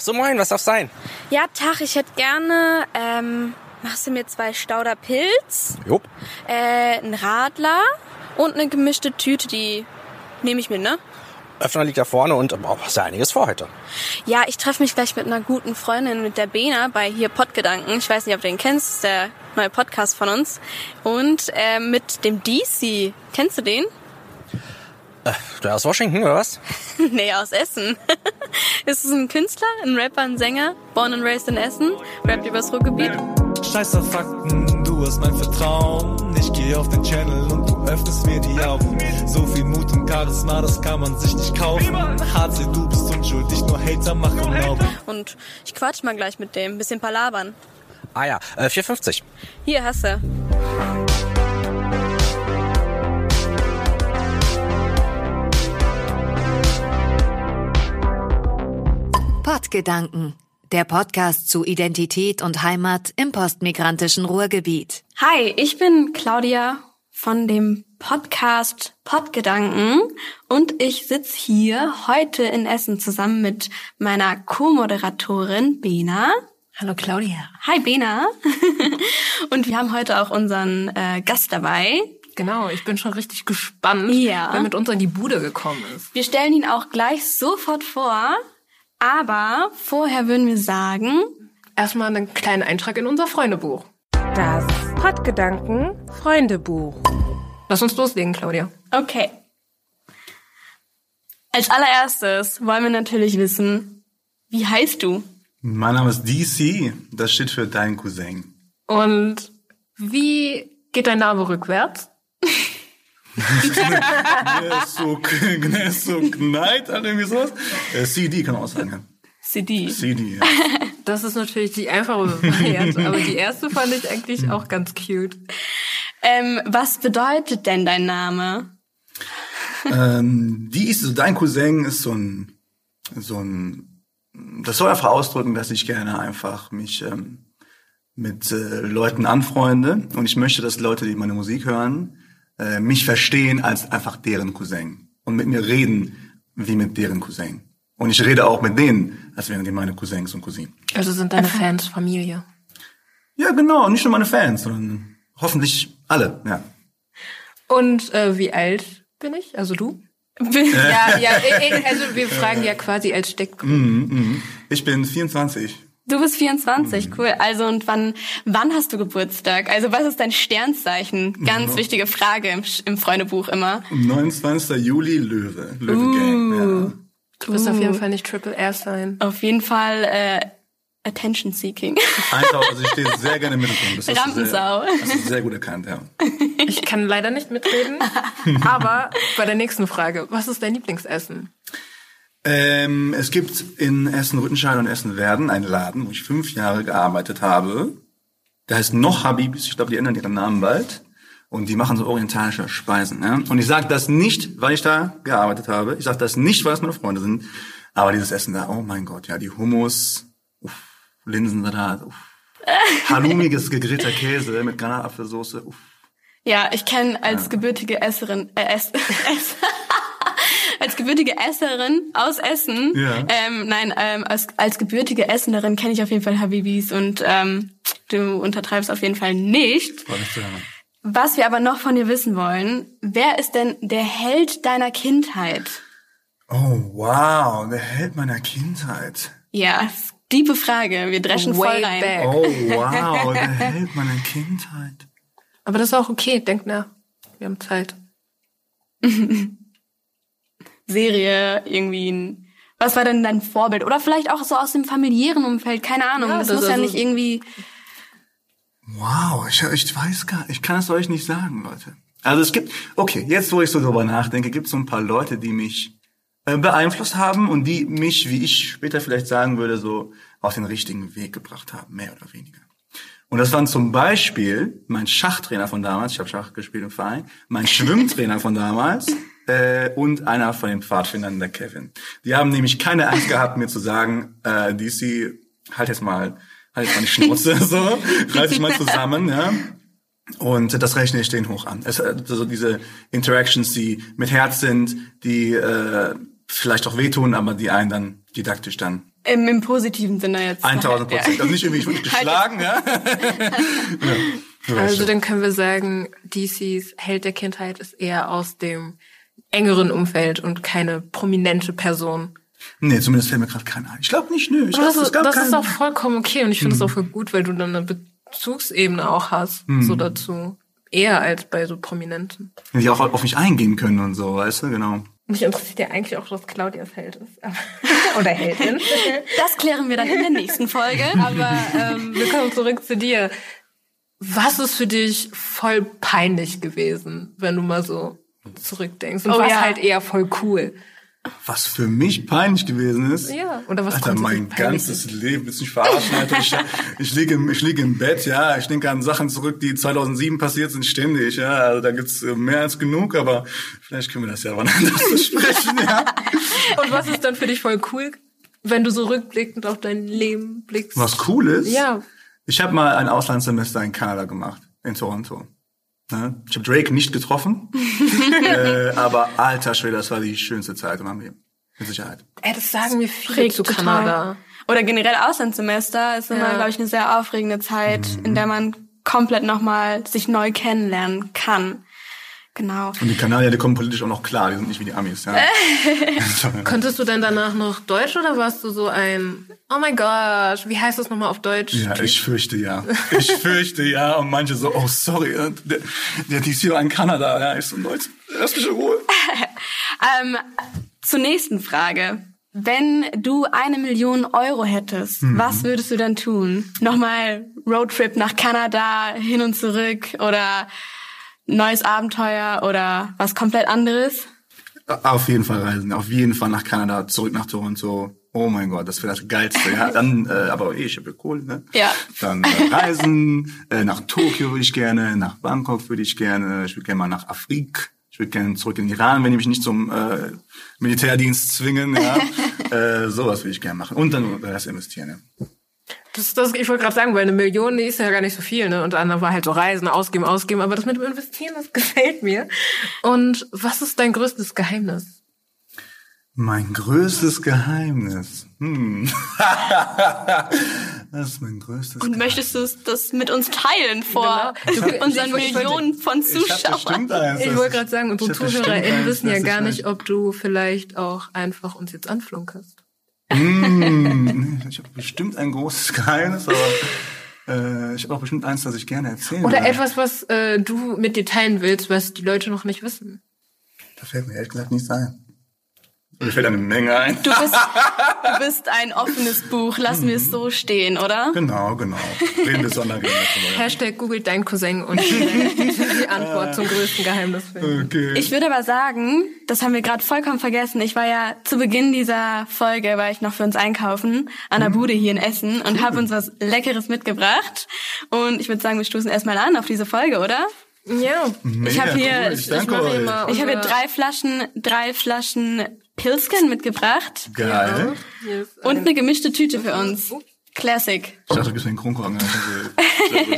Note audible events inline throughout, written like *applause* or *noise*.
So moin, was darf sein? Ja, Tag, ich hätte gerne, ähm, machst du mir zwei Stauder Pilz, Jupp. äh, einen Radler und eine gemischte Tüte, die nehme ich mit, ne? Öffner liegt da vorne und oh, hast ja einiges vor heute. Ja, ich treffe mich gleich mit einer guten Freundin, mit der Bena, bei hier Podgedanken. Ich weiß nicht, ob du den kennst, das ist der neue Podcast von uns. Und äh, mit dem DC. Kennst du den? Der aus Washington, oder was? *laughs* nee, aus Essen. *laughs* ist es ein Künstler, ein Rapper, ein Sänger, born and raised in Essen, rappt übers Ruhrgebiet. Scheiß auf Fakten, du hast mein Vertrauen. Ich geh auf den Channel und du öffnest mir die Augen. So viel Mut und Charisma, das kann man sich nicht kaufen. HC, du bist unschuldig, nur Hater machen Augen. Und ich quatsch mal gleich mit dem, bisschen palabern. Ah ja, äh, 4,50. Hier hast du. Podgedanken, der Podcast zu Identität und Heimat im postmigrantischen Ruhrgebiet. Hi, ich bin Claudia von dem Podcast Podgedanken und ich sitze hier heute in Essen zusammen mit meiner Co-Moderatorin Bena. Hallo Claudia. Hi Bena. *laughs* und wir haben heute auch unseren äh, Gast dabei. Genau, ich bin schon richtig gespannt, Ja. wer mit uns in die Bude gekommen ist. Wir stellen ihn auch gleich sofort vor, aber vorher würden wir sagen, Erstmal einen kleinen Eintrag in unser Freundebuch. Das Podgedanken Freundebuch. Lass uns loslegen, Claudia. okay. Als allererstes wollen wir natürlich wissen, wie heißt du? Mein Name ist DC, das steht für dein Cousin. Und wie geht dein Name rückwärts? *laughs* Gnesuk, Gnesuk oder irgendwie sowas. Äh, CD kann man auch sagen. ja. CD. CD, ja. *laughs* Das ist natürlich die einfache Variante, aber die erste fand ich eigentlich auch ganz cute. Ähm, was bedeutet denn dein Name? ähm, die ist so, dein Cousin ist so ein, so ein, das soll einfach ausdrücken, dass ich gerne einfach mich ähm, mit äh, Leuten anfreunde und ich möchte, dass Leute, die meine Musik hören, äh, mich verstehen als einfach deren Cousin und mit mir reden wie mit deren Cousin. Und ich rede auch mit denen, als wären die meine Cousins und Cousinen. Also sind deine Fans Familie. Ja, genau, nicht nur meine Fans, sondern hoffentlich alle, ja. Und äh, wie alt bin ich? Also du? *laughs* ja, ja, also wir fragen ja quasi als Steck. Ich bin 24. Du bist 24, cool. Also und wann wann hast du Geburtstag? Also was ist dein Sternzeichen? Ganz wichtige Frage im, im Freundebuch immer. 29. Juli, Löwe. Löwe Gang, Du wirst auf jeden Fall nicht Triple R sein. Auf jeden Fall äh, Attention Seeking. ja. *laughs* Einfach, also ich stehe sehr gerne im Mittelpunkt. Das hast du Rampensau. Sehr, hast du sehr gut erkannt, ja. Ich kann leider nicht mitreden, *laughs* aber bei der nächsten Frage, was ist dein Lieblingsessen? Ähm, es gibt in Essen-Rüttenscheid und Essen-Werden einen Laden, wo ich fünf Jahre gearbeitet habe. Der heißt noch Habibis. Ich glaube, die ändern ihren Namen bald. Und die machen so orientalische Speisen. Ja? Und ich sage das nicht, weil ich da gearbeitet habe. Ich sage das nicht, weil es meine Freunde sind. Aber dieses Essen da, oh mein Gott, ja, die Hummus, uff, Linsensalat, uff. *laughs* Halloumiges gegrillter Käse mit Granatapfelsoße, uff. Ja, ich kenne als gebürtige Esserin, äh, Ess, *laughs* Ess, als gebürtige Esserin aus Essen, Ja. ähm, nein, ähm, als, als gebürtige Essenerin kenne ich auf jeden Fall Habibis und ähm, du untertreibst auf jeden Fall nicht. Freut mich zu hören. Was wir aber noch von dir wissen wollen, wer ist denn der Held deiner Kindheit? Oh, wow, der Held meiner Kindheit. Ja, diebe Frage, wir dreschen voll Way rein. back. Oh, wow, der Held meiner Kindheit. Aber das ist auch okay, denk nach. Wir haben Zeit. *laughs* Serie, irgendwie ein, was war denn dein Vorbild? Oder vielleicht auch so aus dem familiären Umfeld, keine Ahnung. Ja, das, das muss ist ja also- nicht irgendwie, Wow, ich, ich weiß gar ich kann es euch nicht sagen, Leute. Also es gibt, okay, jetzt wo ich so drüber nachdenke, gibt es so ein paar Leute, die mich äh, beeinflusst haben und die mich, wie ich später vielleicht sagen würde, so auf den richtigen Weg gebracht haben, mehr oder weniger. Und das waren zum Beispiel mein Schachtrainer von damals, ich habe Schach gespielt im Verein, mein *laughs* Schwimmtrainer von damals äh, und einer von den Pfadfindern, der Kevin. Die haben nämlich keine Angst gehabt, mir zu sagen, äh, DC, halt jetzt mal, halt jetzt mal die Schnauze, *laughs* so, reiß dich mal zusammen, ja. Und das rechne ich denen hoch an. Es, also diese Interactions, die mit Herz sind, die äh, vielleicht auch wehtun, aber die einen dann didaktisch dann Im, Im positiven Sinne jetzt. 1000 Prozent. Ja. Also nicht irgendwie, ich wurde *laughs* geschlagen, ja. *laughs* ja. Also dann können wir sagen, DCs Held der Kindheit ist eher aus dem engeren Umfeld und keine prominente Person. Nee, zumindest fällt mir gerade keiner ein. Ich glaube nicht, nö. Ich das, glaub, es ist, das ist auch vollkommen okay und ich finde es auch voll gut, weil du dann eine Bezugsebene auch hast, so dazu. Eher als bei so Prominenten. die auch auf mich eingehen können und so, weißt du, genau. Mich interessiert ja eigentlich auch, dass Claudias Held ist. *laughs* Oder Heldin. Das klären wir dann in der nächsten Folge. *laughs* Aber ähm, wir kommen zurück zu dir. Was ist für dich voll peinlich gewesen, wenn du mal so zurückdenkst? Und Oh was ja. halt eher voll cool? Was für mich peinlich gewesen ist. Ja, oder was Alter, mein ganzes Leben, willst du mich verarschen, Alter. Ich, *laughs* ich liege im, ich liege im Bett, ja. Ich denke an Sachen zurück, die 2007 passiert sind, ständig, ja. Also da gibt's äh, mehr als genug, aber vielleicht können wir das ja wann *laughs* anders besprechen, ja. Und was ist dann für dich voll cool, wenn du so rückblickend auf dein Leben blickst? Was cool ist. Ja. Ich habe mal ein Auslandssemester in Kanada gemacht, in Toronto. Ne? Ich habe Drake nicht getroffen, *laughs* äh, aber alter Schwede, das war die schönste Zeit in meinem Leben. Mit Sicherheit. Ey, das sagen mir viele zu total. Kanada. Oder generell Auslandssemester ist immer, Ja. glaube ich, eine sehr aufregende Zeit, in der man komplett nochmal sich neu kennenlernen kann. Genau. Und die Kanadier, die kommen politisch auch noch klar, die sind nicht wie die Amis. Ja. *laughs* Konntest du denn danach noch Deutsch oder warst du so ein, oh mein Gott, wie heißt das nochmal auf Deutsch? Ja, ich fürchte ja. Ich fürchte ja. Und manche so, oh sorry, äh, der, der DC war in Kanada. Ja, ich so, Leute, lass mich in Ruhe. *laughs* Ähm, zur nächsten Frage. Wenn du eine Million Euro hättest, was würdest du dann tun? Nochmal Roadtrip nach Kanada, hin und zurück oder neues Abenteuer oder was komplett anderes? Auf jeden Fall reisen. Auf jeden Fall nach Kanada, zurück nach Toronto. Oh mein Gott, das wäre das Geilste. Ja, dann, äh, aber eh, ich habe ja Kohle, ne? Ja. Dann äh, reisen, äh, nach Tokio würde ich gerne, nach Bangkok würde ich gerne, ich würde gerne mal nach Afrika. Ich würde gerne zurück in den Iran, wenn die mich nicht zum äh, Militärdienst zwingen. Ja. *laughs* äh, sowas würde ich gerne machen. Und dann das investieren. Ja. Das, das, ich wollte gerade sagen, weil eine Million die ist ja gar nicht so viel, ne? Und dann war halt so Reisen, ausgeben, ausgeben. Aber das mit dem Investieren, das *laughs* gefällt mir. Und was ist dein größtes Geheimnis? Mein größtes Geheimnis. Hm. *laughs* das ist mein größtes Und Geheimnis. möchtest du es- das mit uns teilen vor Genau. *laughs* unseren Ich- ich- Millionen von Ich Zuschauern? Ich das- wollte gerade sagen, unsere ich ZuhörerInnen wissen ja gar ich nicht, ob du vielleicht auch einfach uns jetzt anflunkerst. Hm, ich habe bestimmt ein großes *laughs* Geheimnis, aber äh, ich habe auch bestimmt eins, das ich gerne erzählen Oder etwas, was äh, du mit dir teilen willst, was die Leute noch nicht wissen. Da fällt mir ehrlich gesagt nichts ein. Mir fällt eine Menge ein. Du bist, *laughs* du bist ein offenes Buch. Lassen wir es so stehen, oder? Genau, genau. Reden wir Sonderrede. Hashtag googelt dein Cousin und *laughs* die Antwort zum größten Geheimnis finden. Okay. Ich würde aber sagen, das haben wir gerade vollkommen vergessen. Ich war ja zu Beginn dieser Folge, war ich noch für uns einkaufen an der Bude hier in Essen und habe uns was Leckeres mitgebracht. Und ich würde sagen, wir stoßen erstmal an auf diese Folge, oder? Ja. Mega ich habe hier, cool. Ich danke mache euch. immer- ich habe hier drei Flaschen, drei Flaschen Pilsken mitgebracht Geil. Und ein- eine gemischte Tüte für uns. Classic. Ich dachte, du mir einen Kronkorken. Das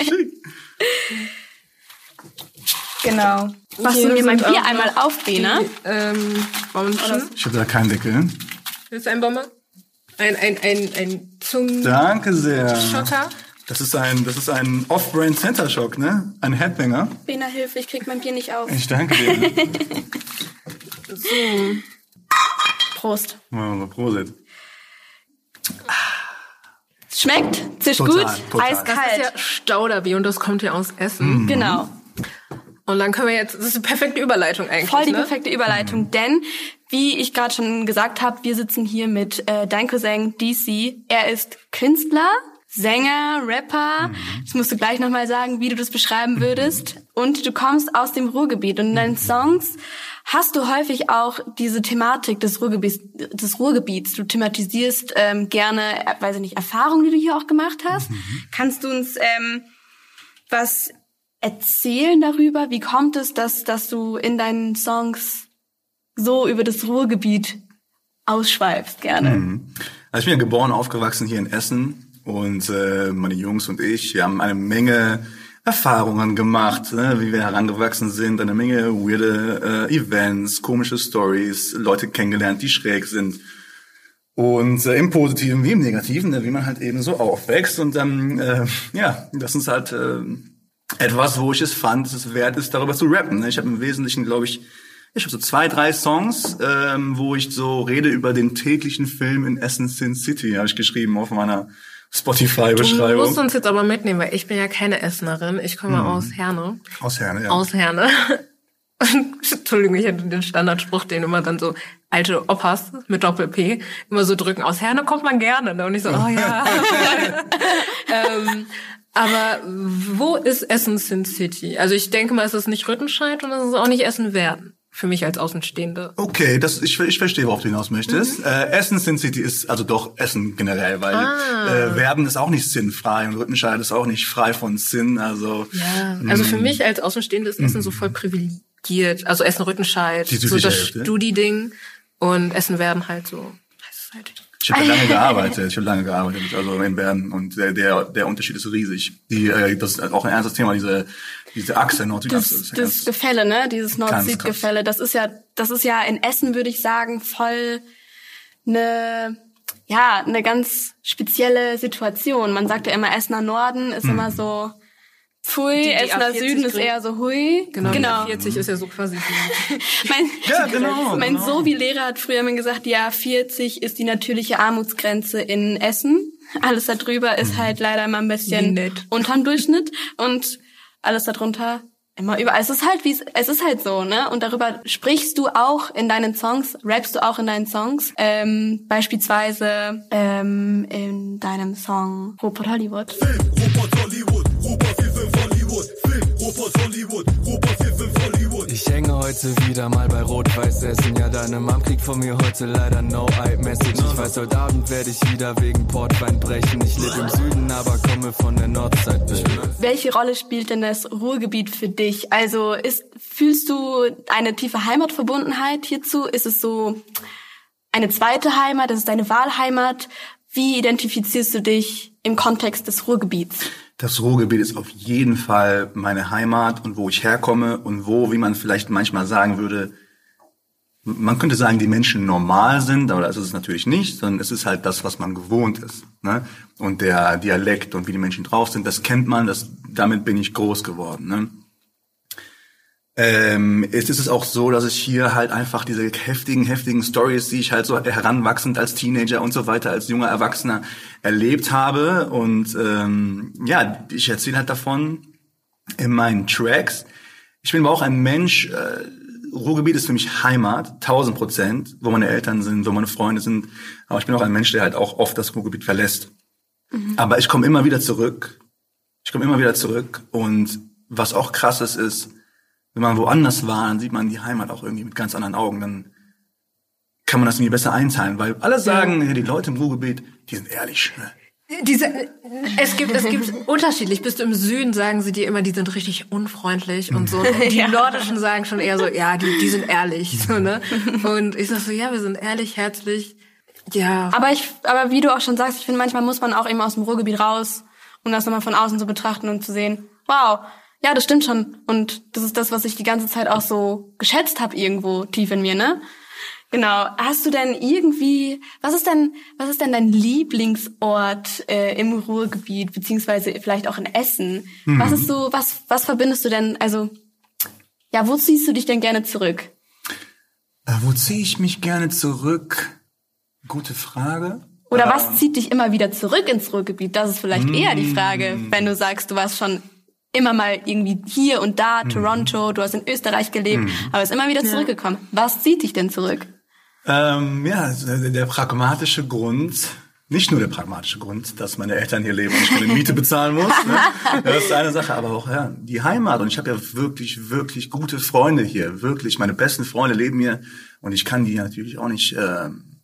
ist so schick. Genau. Machst du mir mein Bier einmal auf, Bena? Die, ähm, Bonbon. Ich habe da keinen Deckel. Willst du einen Bonbon? Ein, ein, ein, ein Zungen... Danke sehr. Schotter? Das ist ein, das ist ein Off-Brand Center Shock, ne? Ein Headbanger. Bena, hilf, ich krieg mein Bier nicht auf. Ich danke dir. *laughs* Prost. oh, Prosit. Schmeckt, zischt Total, gut, total. Das eiskalt. ist ja Stauderbier und das kommt ja aus Essen. Genau. Und dann können wir jetzt, das ist eine perfekte Überleitung eigentlich. Voll die ne? perfekte Überleitung, denn wie ich gerade schon gesagt habe, wir sitzen hier mit äh, dein Cousin DC. Er ist Künstler, Sänger, Rapper. Das musst du gleich nochmal sagen, wie du das beschreiben würdest. Und du kommst aus dem Ruhrgebiet und in deinen Songs hast du häufig auch diese Thematik des Ruhrgebiets. Des Ruhrgebiets. Du thematisierst ähm, gerne, äh, weiß ich nicht, Erfahrungen, die du hier auch gemacht hast. Kannst du uns ähm, was erzählen darüber? Wie kommt es, dass, dass du in deinen Songs so über das Ruhrgebiet ausschweifst gerne? Also ich bin ja geboren, aufgewachsen hier in Essen und äh, meine Jungs und ich, wir haben eine Menge Erfahrungen gemacht, ne, wie wir herangewachsen sind, eine Menge weirde äh, Events, komische Stories, Leute kennengelernt, die schräg sind. Und äh, im Positiven wie im Negativen, ne, wie man halt eben so aufwächst. Und dann, äh, ja, das ist halt äh, etwas, wo ich es fand, dass es wert ist, darüber zu rappen. Ne? Ich habe im Wesentlichen, glaube ich, ich habe so zwei, drei Songs, ähm, wo ich so rede über den täglichen Film in Essen Sin City, habe ich geschrieben auf meiner Du Spotify-Beschreibung. musst uns jetzt aber mitnehmen, weil ich bin ja keine Essenerin. Ich komme aus Herne. Aus Herne, ja. Aus Herne. *laughs* Entschuldigung, ich hätte den Standardspruch, den immer dann so alte Opas mit Doppel-P immer so drücken. Aus Herne kommt man gerne. Ne? Und ich so, oh ja. *laughs* ähm, aber wo ist Essen Sin City? Also ich denke mal, es ist nicht Rüttenscheid und es ist auch nicht Essen werden. Für mich als Außenstehende. Okay, das, ich, ich verstehe, worauf du hinaus möchtest. Äh, Essen Sin City ist also doch Essen generell, weil äh, Verben ist auch nicht sinnfrei und Rüttenscheid ist auch nicht frei von Sinn. Also Ja, also für mich als Außenstehende ist Essen so voll privilegiert. Also Essen Rüttenscheid, so das. Studi-Ding und Essen werden halt so. halt. ich habe lange *laughs* gearbeitet, ich habe lange gearbeitet, also in Bern und der, der, der Unterschied ist riesig. Die, äh, das ist auch ein ernstes Thema, diese, diese Achse, Nord-Süd-Achse. Das, das Gefälle, ne? Dieses Nord-Süd-Gefälle, das ist ja, das ist ja in Essen, würde ich sagen, voll eine, ja, eine ganz spezielle Situation. Man sagt ja immer, Essener Norden ist immer so, pfui, Essener A40 Süden ist eher so hui. Genau, genau. 40 ist ja so quasi *laughs* Mein, Ja, genau, mein genau. Sovi-Lehrer hat früher mir gesagt, ja, 40 ist die natürliche Armutsgrenze in Essen. Alles darüber ist halt leider immer ein bisschen unterm Durchschnitt und alles darunter immer überall. Es ist halt wie es- ist halt so, ne? Und darüber sprichst du auch in deinen Songs, rappst du auch in deinen Songs. Ähm, beispielsweise ähm, in deinem Song Robot Hollywood. Ich hänge heute wieder mal bei Rot-Weiß Essen. Ja, deine Mom kriegt von mir heute leider No-Eye-Message. Ich weiß, heute Abend werde ich wieder wegen Portwein brechen. Ich lebe im Süden, aber komme von der Nordzeit. Welche Rolle spielt denn das Ruhrgebiet für dich? Also ist, fühlst du eine tiefe Heimatverbundenheit hierzu? Ist es so eine zweite Heimat? Ist es deine Wahlheimat? Wie identifizierst du dich im Kontext des Ruhrgebiets? Das Ruhrgebiet ist auf jeden Fall meine Heimat und wo ich herkomme und wo, wie man vielleicht manchmal sagen würde, man könnte sagen, die Menschen normal sind, aber das ist es natürlich nicht, sondern es ist halt das, was man gewohnt ist. Ne? Und der Dialekt und wie die Menschen drauf sind, das kennt man, das, damit bin ich groß geworden. Ne? Ähm, es ist es auch so, dass ich hier halt einfach diese heftigen, heftigen Stories, die ich halt so heranwachsend als Teenager und so weiter, als junger Erwachsener erlebt habe. Und ähm, ja, ich erzähle halt davon in meinen Tracks. Ich bin aber auch ein Mensch, äh, Ruhrgebiet ist für mich Heimat, 1000 Prozent, wo meine Eltern sind, wo meine Freunde sind. Aber ich bin auch ein Mensch, der halt auch oft das Ruhrgebiet verlässt. Aber ich komme immer wieder zurück. Ich komme immer wieder zurück. Und was auch krass ist, ist, wenn man woanders war, dann sieht man die Heimat auch irgendwie mit ganz anderen Augen. Dann kann man das irgendwie besser einteilen, weil alle sagen, ja, die Leute im Ruhrgebiet, die sind ehrlich. Ne? Diese, es gibt, es gibt unterschiedlich. Bist du im Süden, sagen sie dir immer, die sind richtig unfreundlich und so. Und die Nordischen sagen schon eher so, ja, die, die sind ehrlich, so, ne? Und ich sag so, ja, wir sind ehrlich, herzlich. Ja. Aber ich, aber wie du auch schon sagst, ich finde, manchmal muss man auch eben aus dem Ruhrgebiet raus, um das nochmal von außen zu betrachten und zu sehen, wow, ja, das stimmt schon. Und das ist das, was ich die ganze Zeit auch so geschätzt habe irgendwo tief in mir, ne? Genau. Hast du denn irgendwie, was ist denn, was ist denn dein Lieblingsort äh, im Ruhrgebiet, beziehungsweise vielleicht auch in Essen? Was ist so, was, was verbindest du denn, also, ja, wo ziehst du dich denn gerne zurück? Äh, wo ziehe ich mich gerne zurück? Gute Frage. Oder was zieht dich immer wieder zurück ins Ruhrgebiet? Das ist vielleicht eher die Frage, wenn du sagst, du warst schon immer mal irgendwie hier und da, Toronto, du hast in Österreich gelebt, aber bist immer wieder zurückgekommen. Was zieht dich denn zurück? Ähm, ja, also der, der pragmatische Grund, nicht nur der pragmatische Grund, dass meine Eltern hier leben und ich keine *laughs* Miete bezahlen muss. Ne? *laughs* Das ist eine Sache, aber auch ja, die Heimat. Und ich habe ja wirklich, wirklich gute Freunde hier. Wirklich, meine besten Freunde leben hier und ich kann die natürlich auch nicht ähm,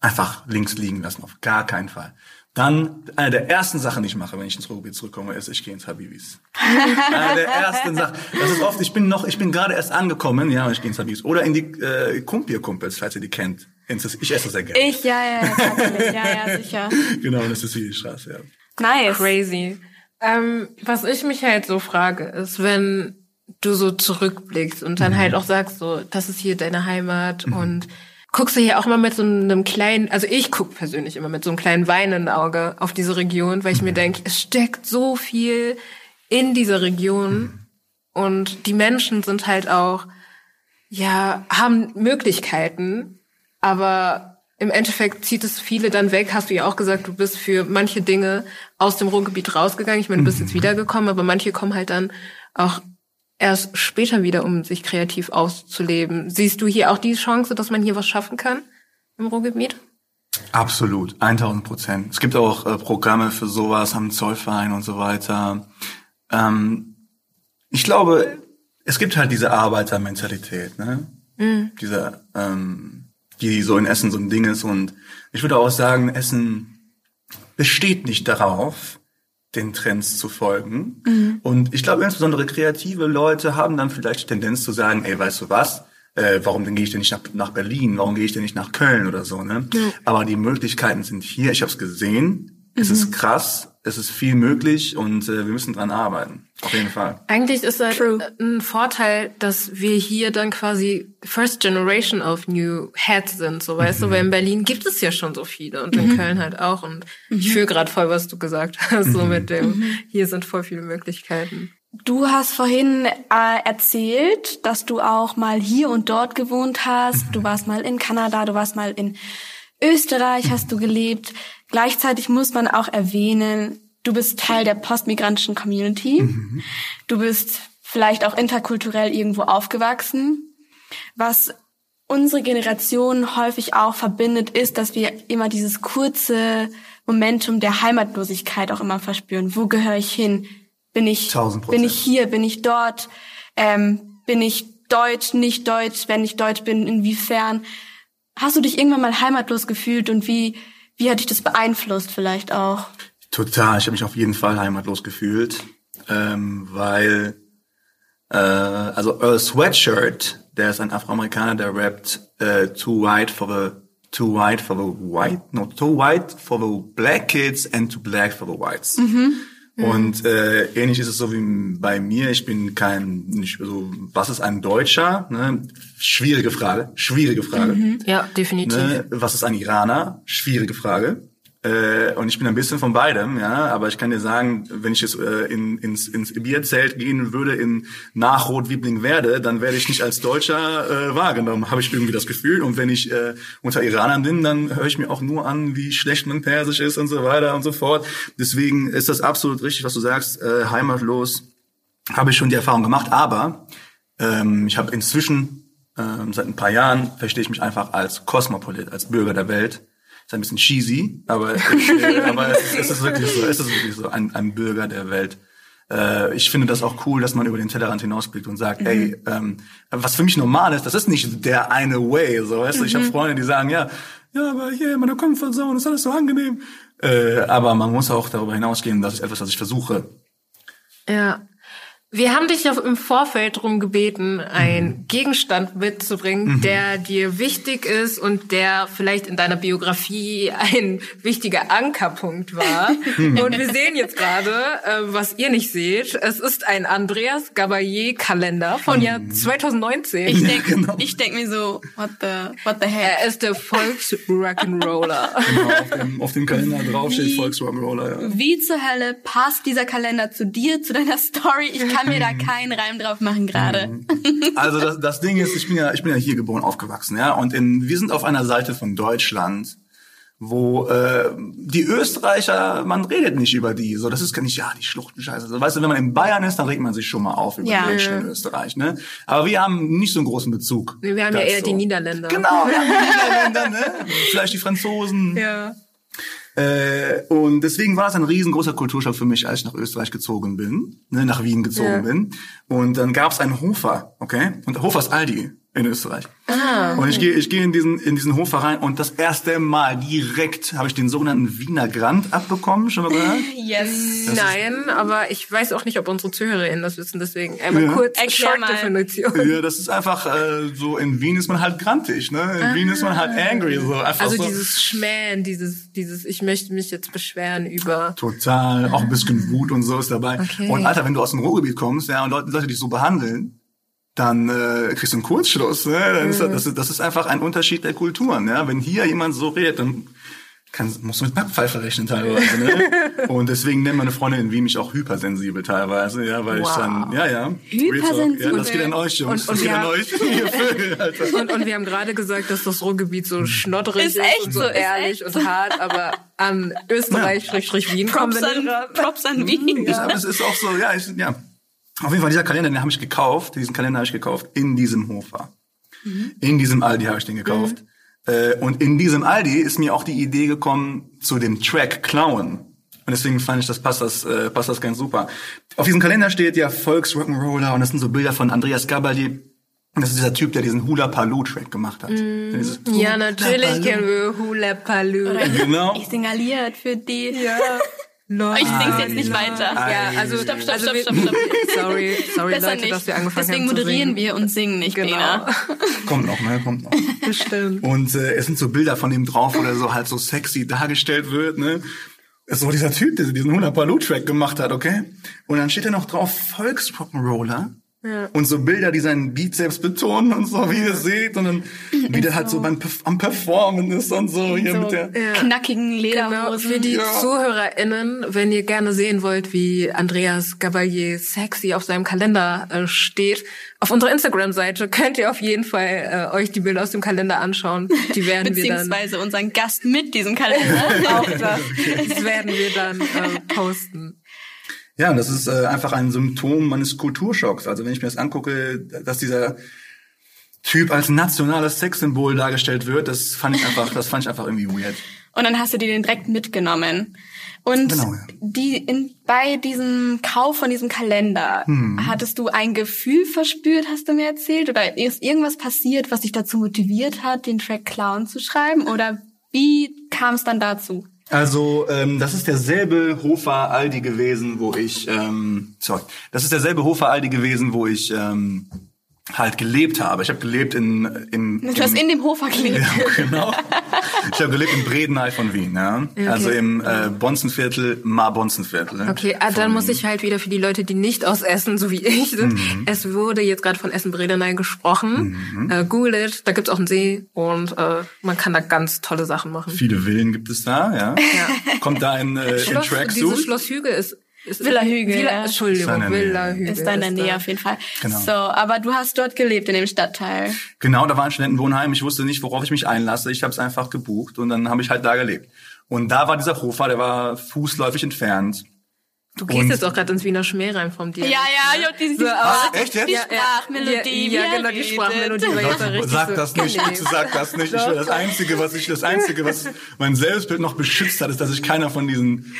einfach links liegen lassen, auf gar keinen Fall. Dann, eine der ersten Sachen, die ich mache, wenn ich ins Ruhrgebiet zurückkomme, ist, ich gehe ins Habibis. *laughs* eine der ersten Sachen. Das ist oft, ich bin noch, ich bin gerade erst angekommen, ja, und ich gehe ins Habibis. Oder in die äh, Kumpir-Kumpels, falls ihr die kennt. Ich esse sehr gerne. Ich, ja, ja, ja, tatsächlich. ja, ja, sicher. *laughs* Genau, das ist die Straße, ja. Nice. Crazy. Ähm, was ich mich halt so frage, ist, wenn du so zurückblickst und dann halt auch sagst, so, das ist hier deine Heimat und guckst du hier auch immer mit so einem kleinen, also ich guck persönlich immer mit so einem kleinen weinenden Auge auf diese Region, weil ich mir denke, es steckt so viel in dieser Region und die Menschen sind halt auch, ja, haben Möglichkeiten, aber im Endeffekt zieht es viele dann weg. Hast du ja auch gesagt, du bist für manche Dinge aus dem Ruhrgebiet rausgegangen. Ich meine, du bist jetzt wiedergekommen, aber manche kommen halt dann auch erst später wieder, um sich kreativ auszuleben. Siehst du hier auch die Chance, dass man hier was schaffen kann im Ruhrgebiet? Absolut, 1000 Prozent. Es gibt auch äh, Programme für sowas am Zollverein und so weiter. Ähm, ich glaube, es gibt halt diese Arbeitermentalität, ne? Mhm. Diese, ähm, die so in Essen so ein Ding ist. Und ich würde auch sagen, Essen besteht nicht darauf, den Trends zu folgen. Mhm. Und ich glaube, insbesondere kreative Leute haben dann vielleicht die Tendenz zu sagen, ey, weißt du was? Äh, warum denn gehe ich denn nicht nach, nach Berlin? Warum gehe ich denn nicht nach Köln oder so? Ne? Ja. Aber die Möglichkeiten sind hier. Ich habe es gesehen. Es mhm. ist krass es ist viel möglich und äh, wir müssen dran arbeiten. Auf jeden Fall. Eigentlich ist das ein Vorteil, dass wir hier dann quasi First Generation of New Heads sind, so weißt mhm. du, weil in Berlin gibt es ja schon so viele und in mhm. Köln halt auch. Und mhm. ich fühle gerade voll, was du gesagt *laughs* hast, so mhm. mit dem, mhm. hier sind voll viele Möglichkeiten. Du hast vorhin äh, erzählt, dass du auch mal hier und dort gewohnt hast. Du warst mal in Kanada, du warst mal in Österreich, hast du gelebt. Gleichzeitig muss man auch erwähnen, du bist Teil der postmigrantischen Community. Mhm. Du bist vielleicht auch interkulturell irgendwo aufgewachsen. Was unsere Generation häufig auch verbindet, ist, dass wir immer dieses kurze Momentum der Heimatlosigkeit auch immer verspüren. Wo gehöre ich hin? Bin ich, bin ich hier? Bin ich dort? Ähm, bin ich deutsch, nicht deutsch? Wenn ich deutsch bin, inwiefern? Hast du dich irgendwann mal heimatlos gefühlt und wie wie hat dich das beeinflusst vielleicht auch? Total, ich habe mich auf jeden Fall heimatlos gefühlt, ähm, weil äh, also Earl Sweatshirt, der ist ein Afroamerikaner, der rappt äh, Too white for the Too white for the white, no, too white for the black kids and too black for the whites. Mhm. Und äh, ähnlich ist es so wie bei mir. Ich bin kein, nicht so, was ist ein Deutscher? Ne? Schwierige Frage, schwierige Frage. Mhm. Ja, definitiv. Ne? Was ist ein Iraner? Schwierige Frage. Äh, und ich bin ein bisschen von beidem, ja. Aber ich kann dir sagen, wenn ich jetzt äh, in, ins, ins Bierzelt gehen würde in Nachrot werde, dann werde ich nicht als Deutscher äh, wahrgenommen, habe ich irgendwie das Gefühl. Und wenn ich äh, unter Iranern bin, dann höre ich mir auch nur an, wie schlecht mein Persisch ist und so weiter und so fort. Deswegen ist das absolut richtig, was du sagst. Äh, heimatlos habe ich schon die Erfahrung gemacht. Aber ähm, ich habe inzwischen ähm, seit ein paar Jahren verstehe ich mich einfach als Kosmopolit, als Bürger der Welt ist ein bisschen cheesy, aber, äh, *laughs* aber es, ist, es ist wirklich so, es ist wirklich so, ein, ein Bürger der Welt. Äh, ich finde das auch cool, dass man über den Tellerrand hinausblickt und sagt, mhm. ey, ähm, was für mich normal ist, das ist nicht der eine Way, so, weißt du, ich habe mhm. Freunde, die sagen, ja, ja, aber hier, meine Comfortzone, ist alles so angenehm. Äh, aber man muss auch darüber hinausgehen, das ist etwas, was ich versuche. Ja. Wir haben dich ja im Vorfeld darum gebeten, einen mhm. Gegenstand mitzubringen, mhm. der dir wichtig ist und der vielleicht in deiner Biografie ein wichtiger Ankerpunkt war. *laughs* Mhm. und wir sehen jetzt gerade, äh, was ihr nicht seht. Es ist ein Andreas Gabayé-Kalender von Jahr 2019. Ich denke ja, genau. ich denk mir so, what the, what the heck? Er ist der Volks-Rock'n'Roller. *laughs* genau, auf dem, auf dem Kalender drauf steht Volks-Rock'n'Roller, ja. Wie zur Hölle passt dieser Kalender zu dir, zu deiner Story? Ich kann kann mir da keinen Reim drauf machen gerade. Mhm. *laughs* Also das, das Ding ist, ich bin ja, ich bin ja hier geboren, aufgewachsen, ja, und in, wir sind auf einer Seite von Deutschland, wo äh, die Österreicher, man redet nicht über die, so das ist gar nicht, ja, die Schluchtenscheiße. So, weißt du, wenn man in Bayern ist, dann regt man sich schon mal auf über ja. die Menschen in Österreich, ne? Aber wir haben nicht so einen großen Bezug. Nee, wir haben ja eher so. die Niederländer. Genau, wir haben die *laughs* Niederländer, ne? Vielleicht die Franzosen. Ja. Äh, und deswegen war es ein riesengroßer Kulturschock für mich, als ich nach Österreich gezogen bin, ne, nach Wien gezogen ja. bin. Und dann gab es einen Hofer, okay? Und Hofer ist Aldi in Österreich. Ah, okay. Und ich gehe ich gehe in diesen in diesen Hof rein und das erste Mal direkt habe ich den sogenannten Wiener Grand abbekommen, schon mal gehört? *laughs* Yes. Das Nein, aber ich weiß auch nicht, ob unsere ZuhörerInnen das wissen, deswegen einmal ja. kurz Short Definition. Ja, das ist einfach äh, so in Wien ist man halt grantig, ne? In ah. Wien ist man halt angry so einfach Also so. dieses Schmähen, dieses dieses ich möchte mich jetzt beschweren über Total, auch ein bisschen Wut und so ist dabei. Okay. Und Alter, wenn du aus dem Ruhrgebiet kommst, ja, und Leute, Leute dich so behandeln, dann äh, kriegst du einen Kurzschluss. Ne? Dann ist, das, das ist einfach ein Unterschied der Kulturen. Ja? Wenn hier jemand so redet, dann kann, musst du mit Backpfeife rechnen teilweise. Ne? *laughs* Und deswegen nennt meine Freundin in Wien mich auch hypersensibel teilweise, ja, weil ich dann, ja, ja. Hypersensibel? Ja, das geht an euch, Jungs. Und- das und geht an ja. euch. *laughs* Vögel. Und, und wir haben gerade gesagt, dass das Ruhrgebiet so schnoddrig Ist ist, echt und so, so, ist ehrlich echt und hart, aber an Österreich, Schrägstrich Wien kommen wir. Props an Wien. Ist, aber es ist auch so, ja, ich, ja. Auf jeden Fall, dieser Kalender, den habe ich gekauft, diesen Kalender habe ich gekauft in diesem Hofer. In diesem Aldi habe ich den gekauft. Äh, und in diesem Aldi ist mir auch die Idee gekommen zu dem Track Klauen. Und deswegen fand ich, das passt das, äh, passt das ganz super. Auf diesem Kalender steht ja Volks Rock'n'Roller und das sind so Bilder von Andreas Gabalier. Und das ist dieser Typ, der diesen Hula Paloo Track gemacht hat. Dieses Ja, natürlich kennen wir Hula Paloo. Genau. Ich singe Lied für die. Ja. *laughs* Aber ich sing's jetzt nicht Ei, weiter. Ja, also Stopp, stopp, also stopp, stopp, stopp. *laughs* Sorry, sorry Besser Leute, nicht. dass wir angefangen Deswegen haben zu moderieren wir und singen nicht, Genau. Bena. *laughs* Kommt noch, ne? Kommt noch. *laughs* Bestimmt. Und äh, es sind so Bilder von ihm drauf, wo er so halt so sexy dargestellt wird, ne? Das ist so dieser Typ, der diesen 100 Paloo Track gemacht hat, okay? Und dann steht da noch drauf Volksrock'n'Roller. Ja. Und so Bilder, die seinen Bizeps betonen und so, wie ihr seht. Und dann, wie der halt so beim, am Performen ist und so, hier So mit der... knackigen Genau, Lederhosen. für die Ja. ZuhörerInnen, wenn ihr gerne sehen wollt, wie Andreas Gabalier sexy auf seinem Kalender äh, steht, auf unserer Instagram-Seite könnt ihr auf jeden Fall äh, euch die Bilder aus dem Kalender anschauen. Die *laughs* werden wir dann Beziehungsweise unseren Gast mit diesem Kalender. *laughs* auch das, *laughs* das werden wir dann äh, posten. Ja, und das ist äh, einfach ein Symptom meines Kulturschocks. Also wenn ich mir das angucke, dass dieser Typ als nationales Sexsymbol dargestellt wird, das fand ich einfach, das fand ich einfach irgendwie weird. Und dann hast du dir den direkt mitgenommen. Und Genau, ja. die in, bei diesem Kauf von diesem Kalender, Hm. hattest du ein Gefühl verspürt, hast du mir erzählt? Oder ist irgendwas passiert, was dich dazu motiviert hat, den Track Clown zu schreiben? Oder wie kam es dann dazu? Also, ähm, das ist derselbe Hofer Aldi gewesen, wo ich, ähm, sorry, das ist derselbe Hofer Aldi gewesen, wo ich ähm, halt gelebt habe. Ich habe gelebt in, in Du hast in dem Hofer gelebt. ja, genau. Ich habe gelebt in Bredeney von Wien, ja. Also im äh, Bonzenviertel, Mar-Bonzenviertel. Okay, ah, dann muss ich halt wieder für die Leute, die nicht aus Essen, so wie ich sind, Mhm. es wurde jetzt gerade von Essen-Bredeney gesprochen. Äh, Google it, da gibt's auch einen See und äh, man kann da ganz tolle Sachen machen. Viele Villen gibt es da, ja. *laughs* Kommt da in, äh, in Schloss, Tracksuit. dieses Schloss Hügel ist, ist Villa Hügel, Villa, ja. Entschuldigung, Ist da in der Nähe. Villa Hügel. Ist da in der Nähe da. auf jeden Fall. Genau. So, aber du hast dort gelebt in dem Stadtteil. Genau, da war ein Studentenwohnheim. Ich wusste nicht, worauf ich mich einlasse. Ich habe es einfach gebucht und dann habe ich halt da gelebt. Und da war dieser Hofer, der war fußläufig entfernt. Du gehst Und- jetzt auch gerade ins Wiener Schmäh rein vom dir. Ja, ja, ich hab die, die, So, Sprach, aber- echt jetzt? die Ja, Sprachmelodie. Ja, ja genau, die. Sprachmelodie war jetzt da richtig Sag so. das nicht, Nee. bitte sag das nicht. Ich will das Einzige, was ich, das Einzige, was mein Selbstbild noch beschützt hat, ist, dass ich keiner von diesen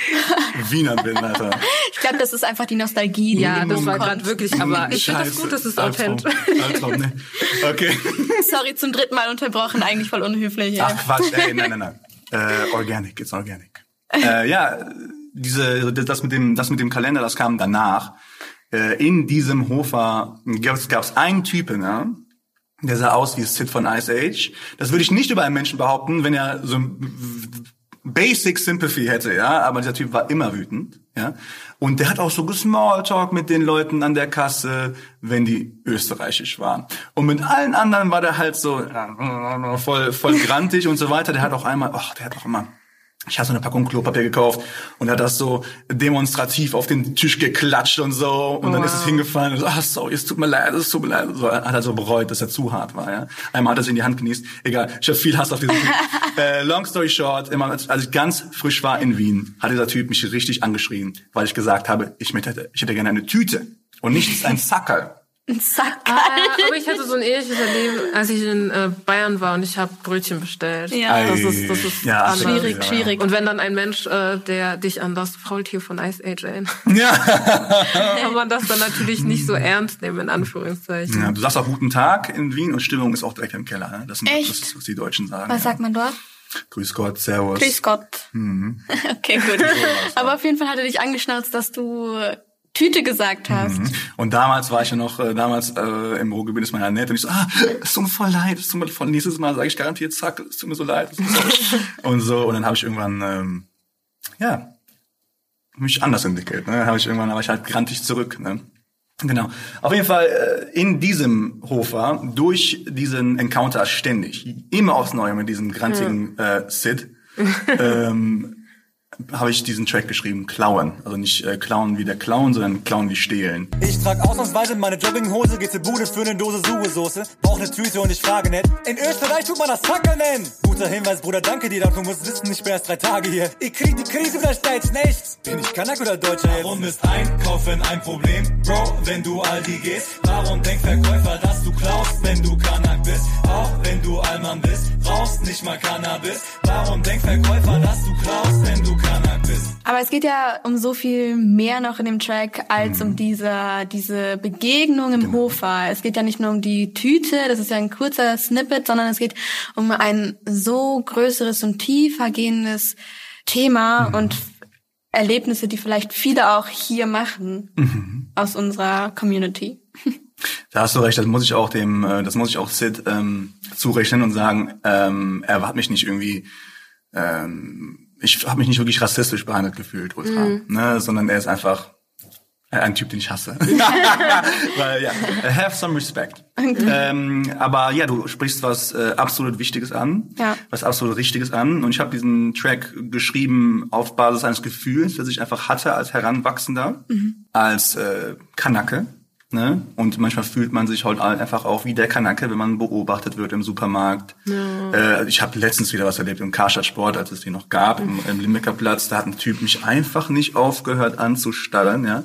Wienern bin, Alter. Ich glaube, das ist einfach die Nostalgie. die Ja, das war gerade wirklich, aber ich finde das gut, das ist authentisch. Albtraum, ne? Okay. *laughs* Sorry, zum dritten Mal unterbrochen, eigentlich voll unhöflich. ey. Ach Quatsch, ey, nein, nein, nein. Äh, organic, it's organic. Äh, ja, diese, das mit dem, das mit dem Kalender, das kam danach. Äh, in diesem Hofer gab's gab's einen Typen, ja, der sah aus wie Sid von Ice Age. Das würde ich nicht über einen Menschen behaupten, wenn er so Basic Sympathy hätte, ja, aber dieser Typ war immer wütend, ja. Und der hat auch so Smalltalk mit den Leuten an der Kasse, wenn die österreichisch waren. Und mit allen anderen war der halt so voll voll grantig und so weiter. Der hat auch einmal, ach, der hat auch immer ich habe so eine Packung Klopapier gekauft und hat das so demonstrativ auf den Tisch geklatscht und so und dann ist es hingefallen und so, ach sorry, es tut mir leid, es tut mir leid. So, hat er so bereut, dass er zu hart war. Ja? Einmal hat er sich in die Hand genießt. Egal, ich habe viel Hass auf diesen Typ. *laughs* äh, long story short, immer, als ich ganz frisch war in Wien, hat dieser Typ mich richtig angeschrien, weil ich gesagt habe, ich hätte, ich hätte gerne eine Tüte und nicht ein Sackerl. Ein Sack. Ah, aber ich hatte so ein ähnliches Erleben, als ich in äh, Bayern war und ich habe Brötchen bestellt. Ja. Das ist, das ist Ja, anders. Schwierig, Ja. schwierig. Und wenn dann ein Mensch, äh, der dich an das Faultier von Ice Age erinnert, Ja. *laughs* kann man das dann natürlich nicht so ernst nehmen, in Anführungszeichen. ja. Du sagst auch guten Tag in Wien und Stimmung ist auch direkt im Keller. Ne? Das, sind, Echt? das ist, was die Deutschen sagen. Was ja. sagt man dort? Grüß Gott, Servus. Grüß Gott. Mhm. *laughs* Okay, gut. Aber auf jeden Fall hat er dich angeschnauzt, dass du Tüte gesagt hast. Mhm. Und damals war ich ja noch, äh, damals äh, im Ruhrgebiet ist man ja nett und ich so, ah, es tut mir voll leid, es tut mir voll, nächstes Mal sage ich garantiert, zack, es tut mir so leid. *laughs* und so, und dann habe ich irgendwann, ähm, ja, mich anders entwickelt. Ne? Habe ich irgendwann, aber ich halt grantig zurück. Ne? Genau. Auf jeden Fall äh, in diesem Hofer, durch diesen Encounter ständig, immer aufs Neue mit diesem grantigen äh, Sid, *laughs* ähm, habe ich diesen Track geschrieben, Klauen. Also nicht äh, klauen wie der Clown, sondern klauen wie stehlen. Ich trag ausnahmsweise meine Jogginghose, geh zur Bude für ne Dose Suhe-Soße. Brauch ne Tüte und ich frage nicht. In Österreich tut man das Fackel nennen. Guter Hinweis, Bruder, danke dir, doch du musst wissen, ich bin erst drei Tage hier. Ich krieg die Krise, versteht's nicht. Bin ich Kanak oder Deutscher jetzt? Warum ist Einkaufen ein Problem, Bro, wenn du Aldi gehst? Warum denkt Verkäufer, dass du klaust, wenn du Kanak bist? Auch wenn du Allmann bist, brauchst nicht mal Cannabis. Warum denkt Verkäufer, dass du klaust, wenn du Kanak bist? Aber es geht ja um so viel mehr noch in dem Track als Mhm. um diese, diese Begegnung im Genau. Hofer. Es geht ja nicht nur um die Tüte, das ist ja ein kurzer Snippet, sondern es geht um ein so größeres und tiefer gehendes Thema Mhm. und Erlebnisse, die vielleicht viele auch hier machen Mhm. aus unserer Community. Da hast du recht, das muss ich auch dem, äh, das muss ich auch Sid ähm, zurechnen und sagen, ähm, er hat mich nicht irgendwie, ähm, ich habe mich nicht wirklich rassistisch behandelt gefühlt, ultra, ne, sondern er ist einfach ein Typ, den ich hasse. *laughs* *laughs* Weil, ja, have some respect. ähm, aber ja, du sprichst was äh, absolut Wichtiges an, Ja. was absolut Richtiges an. Und ich habe diesen Track geschrieben auf Basis eines Gefühls, das ich einfach hatte als Heranwachsender, als äh, Kanake. Ne? Und manchmal fühlt man sich halt einfach auch wie der Kanake, wenn man beobachtet wird im Supermarkt. Äh, ich habe letztens wieder was erlebt im Karstadt Sport, als es die noch gab, im, im Limbecker Platz. Da hat ein Typ mich einfach nicht aufgehört anzustarren. Ja?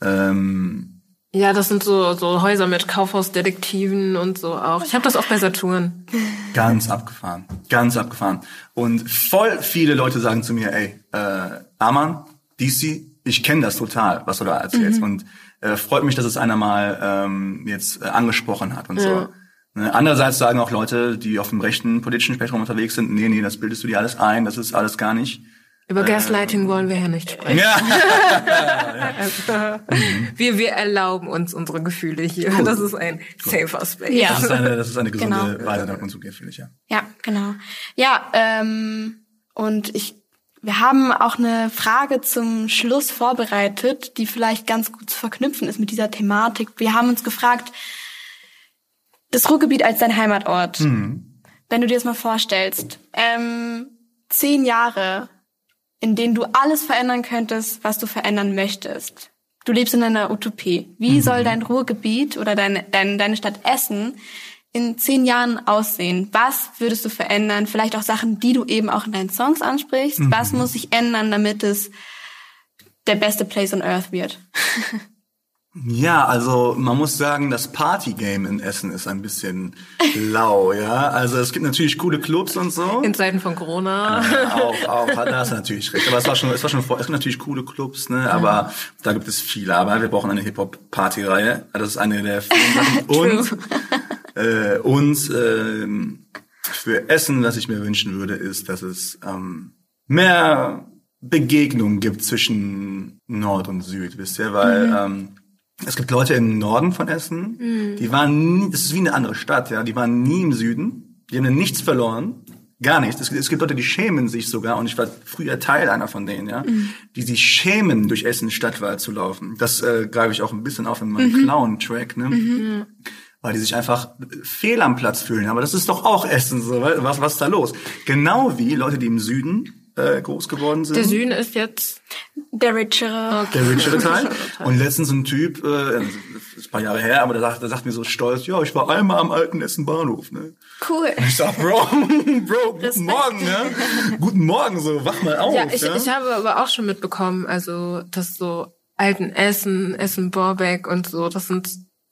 Ähm, Ja, das sind so, so Häuser mit Kaufhausdetektiven und so auch. Ich habe das auch bei Saturn. Ganz abgefahren. Ganz abgefahren. Und voll viele Leute sagen zu mir, ey, äh, Aman, DC, ich kenne das total, was du da erzählst. Und äh, freut mich, dass es einer mal ähm, jetzt äh, angesprochen hat und so. Ne? Andererseits sagen auch Leute, die auf dem rechten politischen Spektrum unterwegs sind, nee, nee, das bildest du dir alles ein, das ist alles gar nicht. Über Gaslighting wollen wir ja nicht sprechen. Ja. *laughs* Wir, wir erlauben uns unsere Gefühle hier. Das ist ein safer Space. Ja. Das ist eine, das ist eine gesunde Genau. Weise, damit umzugehen, finde ich, ja. Ja, genau. Ja, ähm, und ich, wir haben auch eine Frage zum Schluss vorbereitet, die vielleicht ganz gut zu verknüpfen ist mit dieser Thematik. Wir haben uns gefragt, das Ruhrgebiet als dein Heimatort. Wenn du dir das mal vorstellst, ähm, zehn Jahre, in denen du alles verändern könntest, was du verändern möchtest. Du lebst in einer Utopie. Wie soll dein Ruhrgebiet oder deine, deine, deine Stadt Essen in zehn Jahren aussehen? Was würdest du verändern? Vielleicht auch Sachen, die du eben auch in deinen Songs ansprichst. Was muss sich ändern, damit es der beste Place on Earth wird? *laughs* Ja, also man muss sagen, das Partygame in Essen ist ein bisschen lau, ja. Also es gibt natürlich coole Clubs und so. In Zeiten von Corona. auch, *laughs* auch, da hast du natürlich recht. Aber es war schon, es war schon vor, es gibt natürlich coole Clubs, ne, aber da gibt es viele. Aber wir brauchen eine Hip-Hop-Party-Reihe. Das ist eine der vielen Sachen. *laughs* Und, äh, und, ähm, für Essen, was ich mir wünschen würde, ist, dass es, ähm, mehr Begegnungen gibt zwischen Nord und Süd, wisst ihr, weil, ähm, es gibt Leute im Norden von Essen, die waren nie, das ist wie eine andere Stadt, ja, die waren nie im Süden, die haben dann nichts verloren, gar nichts. Es, es gibt Leute, die schämen sich sogar, und ich war früher Teil einer von denen, ja, die sich schämen, durch Essen Stadtwald zu laufen. Das äh, greife ich auch ein bisschen auf in meinem Clown-Track, ne? Weil die sich einfach fehl am Platz fühlen. Aber das ist doch auch Essen, so, was, was ist da los? Genau wie Leute, die im Süden äh, groß geworden sind. Der Süden ist jetzt Der richere. *laughs* Der richere Teil. Und letztens ein Typ, äh, das ist ein paar Jahre her, aber der sagt, der sagt mir so stolz, ja, ich war einmal am alten Essen Bahnhof, ne? Cool. Ich sag, Bro, *laughs* Bro, guten Respekt. Morgen, ne? Guten Morgen, so, wach mal auf, Ja, ja. ich, ich habe aber auch schon mitbekommen, also dass so alten Essen, Essen Borbeck und so, das sind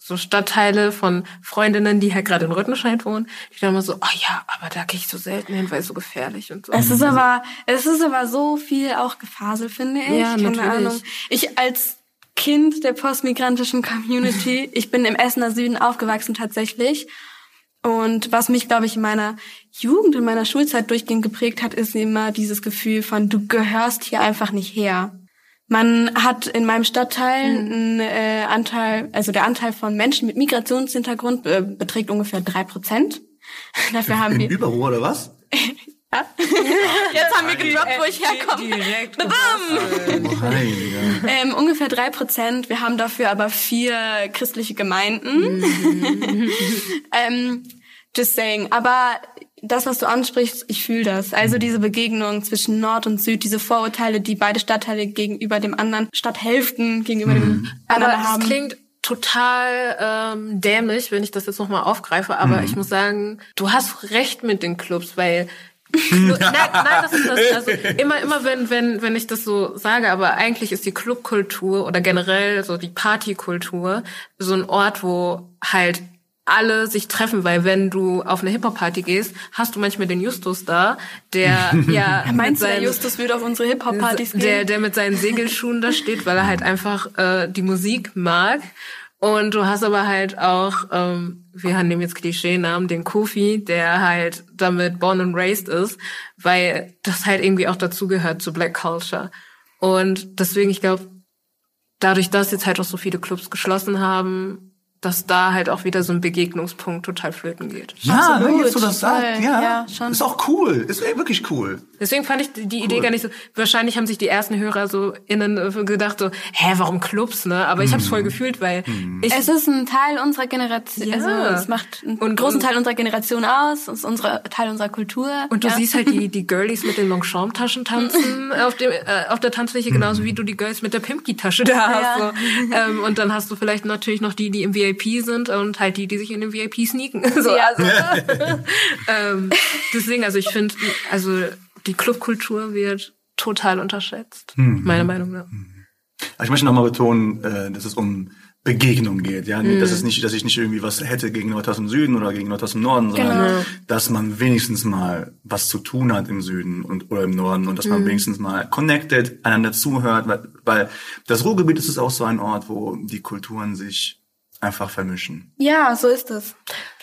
so Stadtteile von Freundinnen, die halt gerade in Rüttenscheid wohnen, die dann immer so, oh ja, aber da gehe ich so selten hin, weil es so gefährlich und so. Es ist aber, es ist aber so viel auch Gefasel, finde ich. Ja, Keine natürlich. Ahnung. Ich als Kind der postmigrantischen Community, ich bin im Essener Süden aufgewachsen tatsächlich. Und was mich, glaube ich, in meiner Jugend, in meiner Schulzeit durchgehend geprägt hat, ist immer dieses Gefühl von, du gehörst hier einfach nicht her. Man hat in meinem Stadtteil einen äh, Anteil, also der Anteil von Menschen mit Migrationshintergrund äh, beträgt ungefähr drei Prozent. *laughs* Dafür haben wir Überruhr oder was? *laughs* Jetzt haben wir gedroppt, wo ich herkomme. Direkt. Oh. Ähm, ungefähr drei Prozent. Wir haben dafür aber vier christliche Gemeinden. *laughs* ähm, just saying. Aber das, was du ansprichst, ich fühle das. Also diese Begegnung zwischen Nord und Süd, diese Vorurteile, die beide Stadtteile gegenüber dem anderen, Stadthälften gegenüber dem Aber anderen es haben. klingt total ähm, dämlich, wenn ich das jetzt nochmal aufgreife. Aber ich muss sagen, du hast recht mit den Clubs, weil *laughs* nein, nein, das ist das. Also immer, immer wenn, wenn, wenn ich das so sage, aber eigentlich ist die Clubkultur oder generell so die Partykultur so ein Ort, wo halt alle sich treffen, weil wenn du auf eine Hip-Hop-Party gehst, hast du manchmal den Justus da, der *laughs* ja mit Meinst du, der seinen- Justus würde auf unsere Hip-Hop-Partys gehen? der, der mit seinen Segelschuhen da steht, weil er halt einfach äh, die Musik mag. Und du hast aber halt auch, ähm, wir nehmen jetzt Klischee-Namen, den Kofi, der halt damit born and raised ist, weil das halt irgendwie auch dazugehört zu Black Culture. Und deswegen, ich glaube, dadurch, dass jetzt halt auch so viele Clubs geschlossen haben, dass da halt auch wieder so ein Begegnungspunkt total flöten geht. Ja, Absolut, ne, jetzt du das sagst, ja, Ja, schon. ist auch cool, ist wirklich cool. Deswegen fand ich die die Idee gar nicht so. Wahrscheinlich haben sich die ersten Hörer so innen gedacht so, hä, warum Clubs, ne? Aber ich habe es voll gefühlt, weil ich es ist ein Teil unserer Generation, Ja. also es macht einen Und- großen Teil unserer Generation aus, es ist unsere, Teil unserer Kultur. und du ja. siehst halt die die Girlies mit den Longchamp-Taschen tanzen *laughs* auf dem äh, auf der Tanzfläche genauso wie du die Girls mit der Pimki-Tasche da hast. Ja. So. Ähm, und dann hast du vielleicht natürlich noch die, die im VIP sind und halt die, die sich in den VIP sneaken. *laughs* So, Ja. also, *laughs* ähm, deswegen, also ich finde, also die Clubkultur wird total unterschätzt, meiner Meinung nach. Aber ich möchte nochmal betonen, äh, dass es um Begegnung geht. Ja, Mhm. das ist nicht, dass ich nicht irgendwie was hätte gegen Leute aus dem Süden oder gegen Leute aus dem Norden, sondern Genau. dass man wenigstens mal was zu tun hat im Süden und oder im Norden und dass Mhm. man wenigstens mal connected, einander zuhört, weil, weil das Ruhrgebiet ist es auch so ein Ort, wo die Kulturen sich einfach vermischen. ja, so ist es.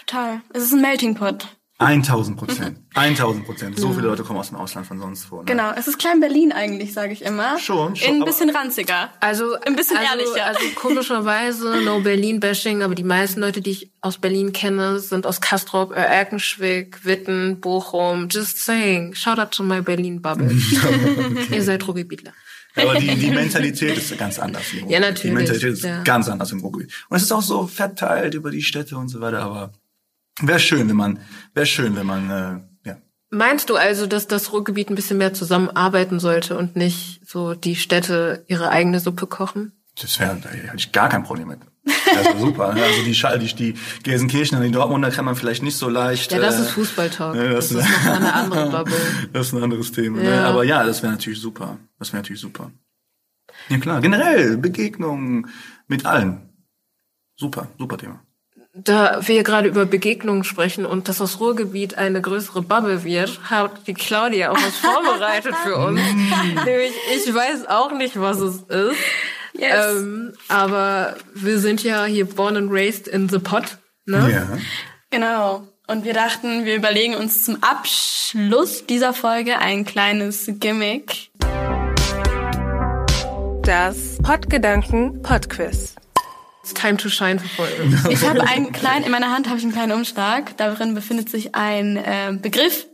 Total. Es ist ein Melting Pot. 1000 Prozent. *laughs* 1000 Prozent. So viele Leute kommen aus dem Ausland von sonst wo. Ne? Genau, es ist Klein Berlin eigentlich, sage ich immer. Schon, schon, In ein bisschen ranziger. Also Ein bisschen also, ehrlicher. Also *laughs* komischerweise no Berlin-Bashing, aber die meisten Leute, die ich aus Berlin kenne, sind aus Kastrop, äh, Erkenschwick, Witten, Bochum. Just saying. Shout out to my Berlin Bubble. *laughs* Ihr seid Ruhrgebietler. Aber die, die Mentalität ist ganz anders. im Ja, natürlich, Die Mentalität ist ja. ganz anders im Ruhrgebiet. Und es ist auch so verteilt über die Städte und so weiter, aber wäre schön, wenn man, wäre schön, wenn man, äh, ja. Meinst du also, dass das Ruhrgebiet ein bisschen mehr zusammenarbeiten sollte und nicht so die Städte ihre eigene Suppe kochen? Das wäre, da hätte ich gar kein Problem mit. Das wäre super. ne? Also die, Schall, die, die Gelsenkirchen und die Dortmunder kann man vielleicht nicht so leicht. Ja, das äh, ist Fußballtalk. ja, das, ist noch mal eine andere *laughs* Bubble. Das ist ein anderes Thema. Ne? Ja. Aber ja, das wäre natürlich super. Das wäre natürlich super. Ja klar, generell Begegnungen mit allen. Super, super Thema. Da wir gerade über Begegnungen sprechen und dass das Ruhrgebiet eine größere Bubble wird, hat die Claudia auch was *laughs* vorbereitet für uns. Nämlich, ich weiß auch nicht, was es ist. Yes. Ähm, aber wir sind ja hier born and raised in the pot. Ne? Ja. Genau. Und wir dachten, wir überlegen uns zum Abschluss dieser Folge ein kleines Gimmick. Das Podgedanken Podquiz. It's time to shine for us. *laughs* Ich habe einen kleinen, in meiner Hand habe ich einen kleinen Umschlag. Darin befindet sich ein äh, Begriff.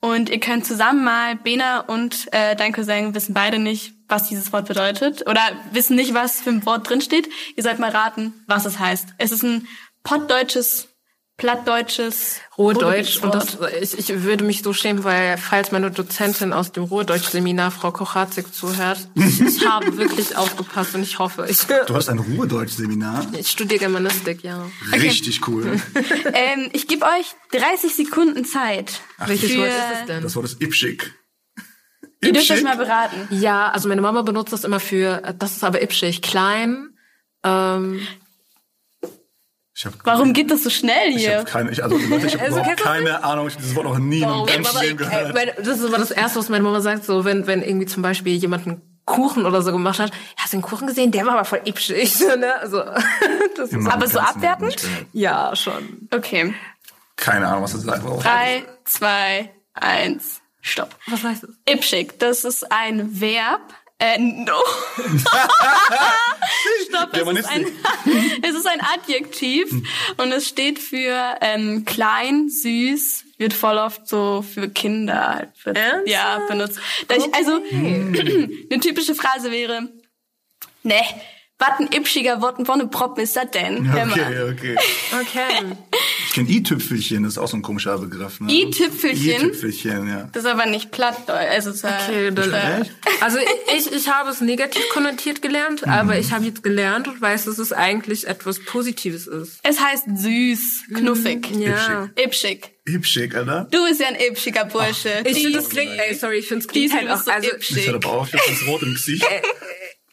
Und ihr könnt zusammen mal, Bena und äh, dein Cousin wissen beide nicht, was dieses Wort bedeutet. Oder wissen nicht, was für ein Wort drin steht. Ihr sollt mal raten, was es heißt. Es ist ein pottdeutsches, plattdeutsches, Ruhrdeutsch. Und das, ich, ich würde mich so schämen, weil falls meine Dozentin aus dem Ruhrdeutsch-Seminar, Frau Kochatzig, zuhört, ich, *laughs* habe wirklich aufgepasst und ich hoffe, ich, Du hast ein Ruhrdeutsch-Seminar. ich studiere Germanistik, ja. Richtig cool. *laughs* Ähm, ich gebe euch 30 Sekunden Zeit. Welches für, Wort ist es denn? Das Wort ist Ipschik. Ihr dürft euch mal beraten. Ja, also meine Mama benutzt das immer für, das ist aber ipschig, klein. Ähm, Warum geht das so schnell Ich hier? habe keine, ich, also Leute, ich habe *laughs* Also, überhaupt keine Ahnung. Ich habe dieses Wort noch nie in meinem ganzen Leben gehört. meine, das ist immer das Erste, was meine Mama sagt, so wenn, wenn irgendwie zum Beispiel jemand einen Kuchen oder so gemacht hat, hast du den Kuchen gesehen? Der war aber voll ipschig. *laughs* So, ne? also, *laughs* das ist, aber so abwertend? ja, schon. Okay. Keine Ahnung, was das sagt. aber auch- Drei, zwei, eins, stopp. Was heißt das? Ipschig, das ist ein Verb. Äh, *laughs* no. *laughs* Stopp, es ist, ein, *laughs* es ist ein Adjektiv und es steht für ähm, klein, süß, wird voll oft so für Kinder halt wird, Ernsthaft? ja, benutzt. Da ich, also, *clears throat* eine typische Phrase wäre, ne, was ein ipschiger Wort von einem Proppen ist das denn? Okay, okay. Okay. Ich kenne i-Tüpfelchen, das ist auch so ein komischer Begriff. Ne? I-Tüpfelchen? I-Tüpfelchen, ja. Das ist aber nicht platt, also ist Okay, dann, also ich, ich habe es negativ konnotiert gelernt, aber ich habe jetzt gelernt und weiß, dass es eigentlich etwas Positives ist. Es heißt süß, knuffig, Ja. ipschig. Hübschig, oder? Du bist ja ein ipschiger Bursche. Ich Die- finde, das klingt, ey, sorry, ich finde es klingt halt auch, so also Ich ipschig. hatte aber auch, ich hab das Rot im Gesicht.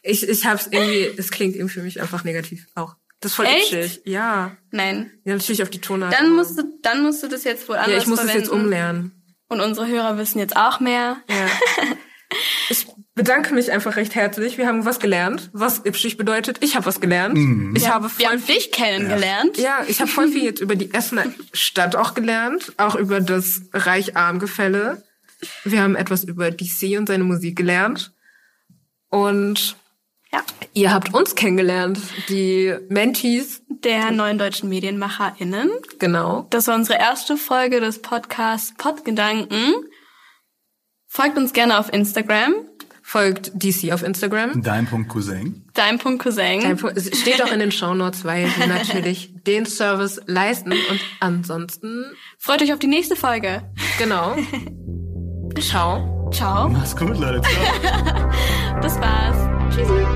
ich, ich hab's irgendwie, es klingt eben für mich einfach negativ auch. Das ist voll Echt? itchig. Ja. Nein. Ja, natürlich auf die Tonart. Dann musst du, dann musst du das jetzt wohl anders ja, ich muss es verwenden. jetzt umlernen. Und unsere Hörer wissen jetzt auch mehr. Ja. *laughs* Ich bedanke mich einfach recht herzlich. Wir haben was gelernt, was Ipschig bedeutet. Ich habe was gelernt. Ich habe Wir voll haben dich kennengelernt. Ja, ich habe voll viel jetzt über die Essener Stadt auch gelernt, auch über das Reich-Arm-Gefälle. Wir haben etwas über DC und seine Musik gelernt. Und Ja. ihr habt uns kennengelernt, die Mentees, Der neuen deutschen MedienmacherInnen. genau. Das war unsere erste Folge des Podcasts Podgedanken. Folgt uns gerne auf Instagram. Folgt DC auf Instagram. Dein Punkt Cousin. Dein Es steht auch in den Shownotes, weil wir natürlich *laughs* den Service leisten. Und ansonsten, Freut euch auf die nächste Folge. genau. *laughs* Ciao. Ciao. Mach's gut, Leute. Ciao. *laughs* Das war's. Tschüssi.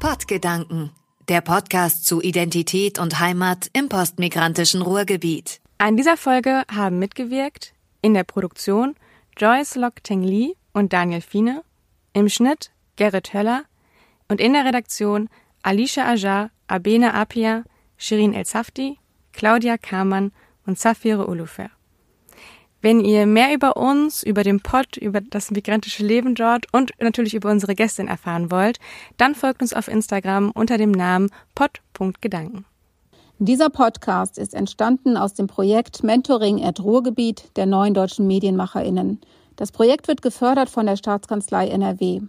Pottgedanken, der Podcast zu Identität und Heimat im postmigrantischen Ruhrgebiet. An dieser Folge haben mitgewirkt in der Produktion Joyce Lok Teng Lee und Daniel Fiene, im Schnitt Gerrit Höller und in der Redaktion Alicia Ajar, Abena Apia, Shirin El Safti, Claudia Kamann und Safire Ulufer. Wenn ihr mehr über uns, über den Pott, über das migrantische Leben dort und natürlich über unsere Gästin erfahren wollt, dann folgt uns auf Instagram unter dem Namen pott.gedanken. Dieser Podcast ist entstanden aus dem Projekt Mentoring at Ruhrgebiet der neuen deutschen MedienmacherInnen. Das Projekt wird gefördert von der Staatskanzlei NRW.